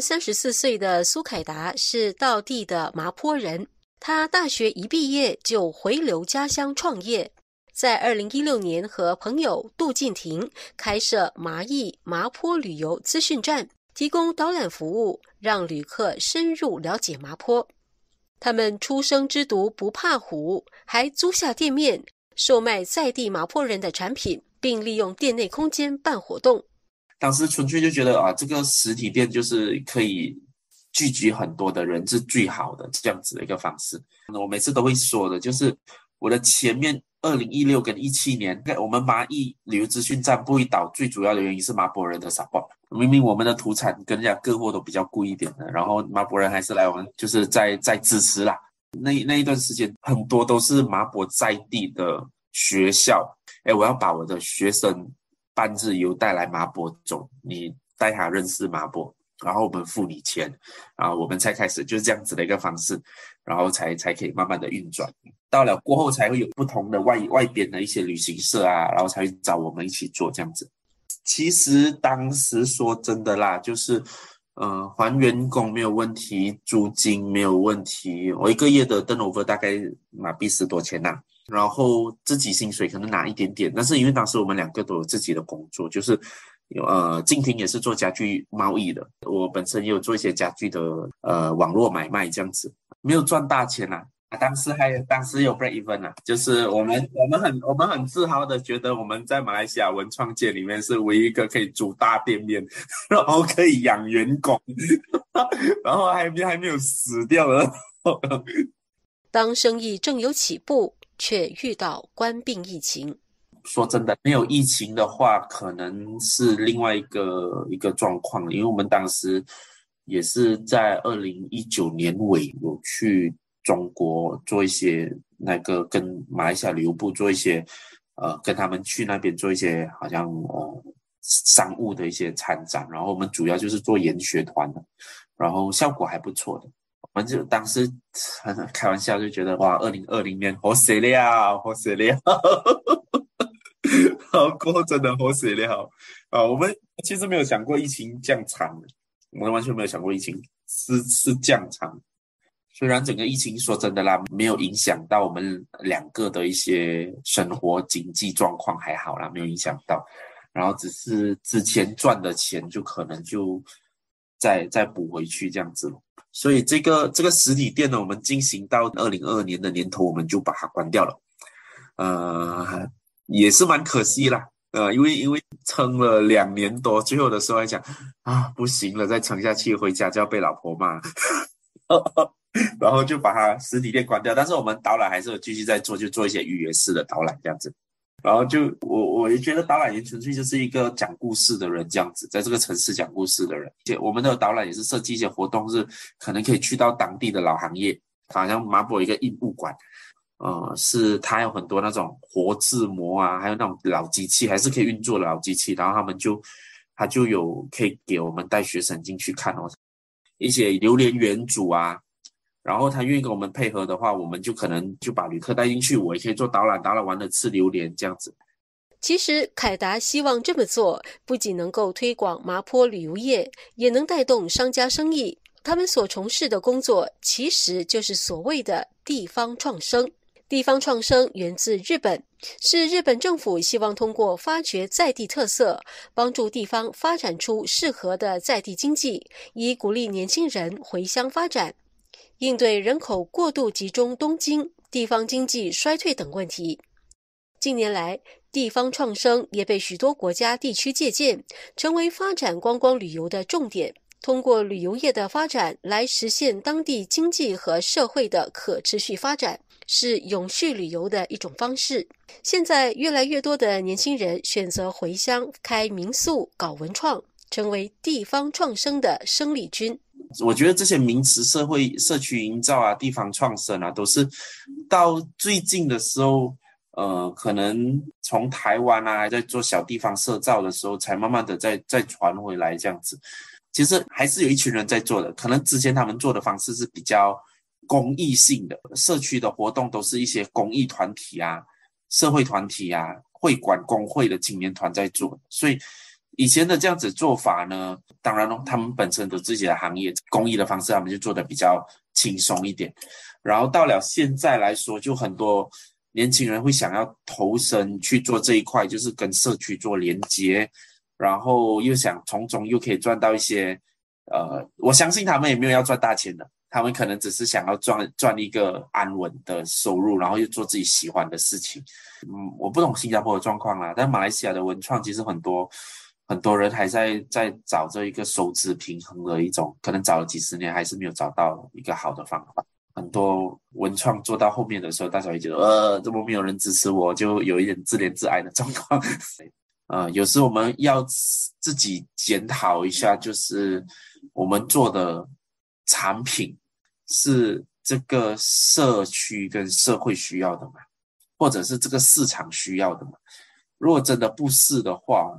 三十四岁的苏凯达是道地的麻坡人，他大学一毕业就回流家乡创业，在二零一六年和朋友杜敬亭开设麻艺麻坡旅游资讯站，提供导览服务，让旅客深入了解麻坡。他们出生之犊不怕虎，还租下店面售卖在地麻坡人的产品，并利用店内空间办活动。当时纯粹就觉得啊，这个实体店就是可以聚集很多的人是最好的这样子的一个方式。我每次都会说的，就是我的前面二零一六跟一七年，我们麻艺旅游资讯站不会倒，最主要的原因是麻博人的 support。明明我们的土产跟人家各货都比较贵一点的，然后麻博人还是来我们就是在在支持啦。那那一段时间，很多都是麻博在地的学校，哎，我要把我的学生。半日游带来麻波种，你带他认识麻波，然后我们付你钱，然后我们才开始就是这样子的一个方式，然后才才可以慢慢的运转。到了过后才会有不同的外外边的一些旅行社啊，然后才会找我们一起做这样子。其实当时说真的啦，就是嗯还员工没有问题，租金没有问题，我一个月的登录费大概马币十多千呐。然后自己薪水可能拿一点点，但是因为当时我们两个都有自己的工作，就是呃，静婷也是做家具贸易的，我本身也有做一些家具的呃网络买卖这样子，没有赚大钱呐。啊当时还当时有 break even 啊，就是我们我们很我们很自豪的觉得我们在马来西亚文创界里面是唯一一个可以租大店面，然后可以养员工，然后还还没有死掉的。当生意正有起步。却遇到官病疫情。说真的，没有疫情的话，可能是另外一个一个状况。因为我们当时也是在二零一九年尾有去中国做一些那个跟马来西亚旅游部做一些呃，跟他们去那边做一些好像呃商务的一些参展，然后我们主要就是做研学团的，然后效果还不错的。就当时开玩笑就觉得哇，二零二零年好死了，好死了，好过真的好死了啊！我们其实没有想过疫情这样长，我们完全没有想过疫情是是这样长。虽然整个疫情说真的啦，没有影响到我们两个的一些生活经济状况还好啦，没有影响到。然后只是之前赚的钱就可能就再再补回去这样子。所以这个这个实体店呢，我们进行到二零二二年的年头，我们就把它关掉了，呃，也是蛮可惜啦，呃，因为因为撑了两年多，最后的时候还讲啊，不行了，再撑下去回家就要被老婆骂，然后就把它实体店关掉。但是我们导览还是继续在做，就做一些预约式的导览这样子。然后就我我也觉得导览员纯粹就是一个讲故事的人，这样子，在这个城市讲故事的人。且我们的导览也是设计一些活动，是可能可以去到当地的老行业，好像马博一个印物馆，呃，是它有很多那种活字模啊，还有那种老机器，还是可以运作的老机器。然后他们就他就有可以给我们带学生进去看哦，一些榴莲园主啊。然后他愿意跟我们配合的话，我们就可能就把旅客带进去，我也可以做导览，导览完了吃榴莲这样子。其实凯达希望这么做，不仅能够推广麻坡旅游业，也能带动商家生意。他们所从事的工作，其实就是所谓的地方创生。地方创生源自日本，是日本政府希望通过发掘在地特色，帮助地方发展出适合的在地经济，以鼓励年轻人回乡发展。应对人口过度集中东京、地方经济衰退等问题，近年来地方创生也被许多国家地区借鉴，成为发展观光旅游的重点。通过旅游业的发展来实现当地经济和社会的可持续发展，是永续旅游的一种方式。现在，越来越多的年轻人选择回乡开民宿、搞文创，成为地方创生的生力军。我觉得这些名词，社会社区营造啊、地方创生啊，都是到最近的时候，呃，可能从台湾啊在做小地方社造的时候，才慢慢的再再传回来这样子。其实还是有一群人在做的，可能之前他们做的方式是比较公益性的，社区的活动都是一些公益团体啊、社会团体啊、会馆工会的青年团在做，所以。以前的这样子做法呢，当然了，他们本身的自己的行业公益的方式，他们就做的比较轻松一点。然后到了现在来说，就很多年轻人会想要投身去做这一块，就是跟社区做连接，然后又想从中又可以赚到一些，呃，我相信他们也没有要赚大钱的，他们可能只是想要赚赚一个安稳的收入，然后又做自己喜欢的事情。嗯，我不懂新加坡的状况啦，但马来西亚的文创其实很多。很多人还在在找这一个收支平衡的一种，可能找了几十年还是没有找到一个好的方法。很多文创做到后面的时候，大家会觉得，呃，怎么没有人支持我，就有一点自怜自哀的状况。呃，有时我们要自己检讨一下，就是我们做的产品是这个社区跟社会需要的吗？或者是这个市场需要的吗？如果真的不是的话，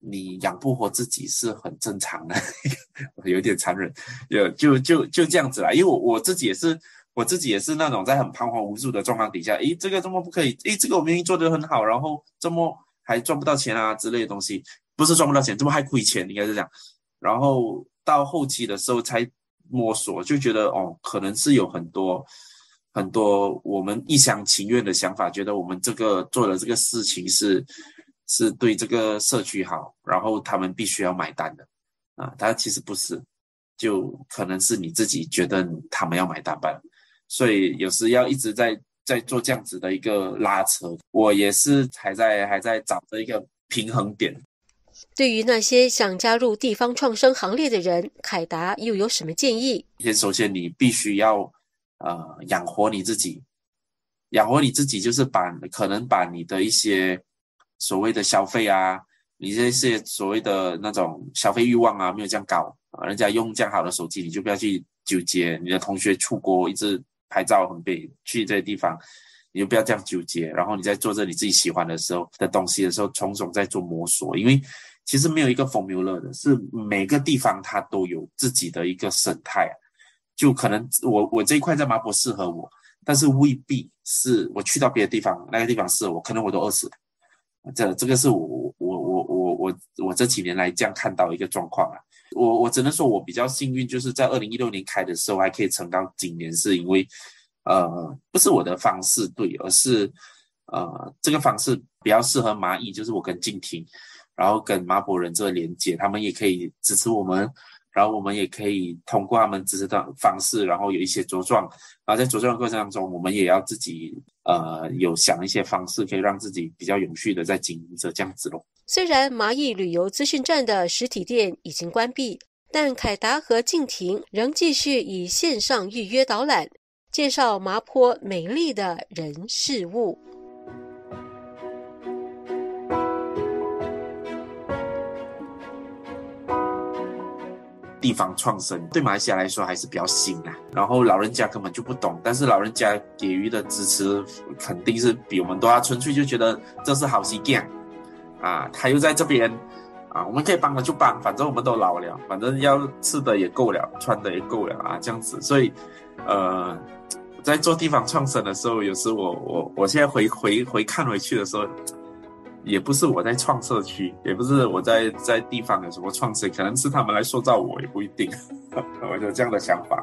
你养不活自己是很正常的，有点残忍，就就就就这样子啦。因为我自己也是，我自己也是那种在很彷徨无助的状况底下，诶，这个怎么不可以？诶，这个我明明做得很好，然后怎么还赚不到钱啊之类的东西？不是赚不到钱，怎么还亏钱？应该是这样。然后到后期的时候才摸索，就觉得哦，可能是有很多很多我们一厢情愿的想法，觉得我们这个做的这个事情是。是对这个社区好，然后他们必须要买单的啊！他其实不是，就可能是你自己觉得他们要买单吧。所以有时要一直在在做这样子的一个拉扯，我也是还在还在找着一个平衡点。对于那些想加入地方创生行列的人，凯达又有什么建议？先首先你必须要呃养活你自己，养活你自己就是把可能把你的一些。所谓的消费啊，你这些所谓的那种消费欲望啊，没有这样高啊。人家用这样好的手机，你就不要去纠结。你的同学出国一直拍照很美，去这些地方，你就不要这样纠结。然后你在做着你自己喜欢的时候的东西的时候，从中在做摸索。因为其实没有一个 formula 的，是每个地方它都有自己的一个生态。就可能我我这一块在麻坡适合我，但是未必是我去到别的地方，那个地方适合我，可能我都饿死了。这这个是我我我我我我这几年来这样看到一个状况啊，我我只能说我比较幸运，就是在二零一六年开的时候还可以撑到今年，是因为呃不是我的方式对，而是呃这个方式比较适合蚂蚁，就是我跟静婷，然后跟马博人这个连接，他们也可以支持我们。然后我们也可以通过他们支持的方式，然后有一些茁壮。然后在茁壮的过程当中，我们也要自己呃有想一些方式，可以让自己比较永续的在经营着这样子咯。虽然蚂蚁旅游资讯站的实体店已经关闭，但凯达和静婷仍继续以线上预约导览，介绍麻坡美丽的人事物。地方创生对马来西亚来说还是比较新啊，然后老人家根本就不懂，但是老人家给予的支持肯定是比我们多啊，纯粹就觉得这是好习惯啊，他又在这边啊，我们可以帮的就帮，反正我们都老了，反正要吃的也够了，穿的也够了啊，这样子，所以呃，在做地方创生的时候，有时我我我现在回回回看回去的时候。也不是我在创社区，也不是我在在地方有什么创新，可能是他们来塑造我，也不一定。我有这样的想法。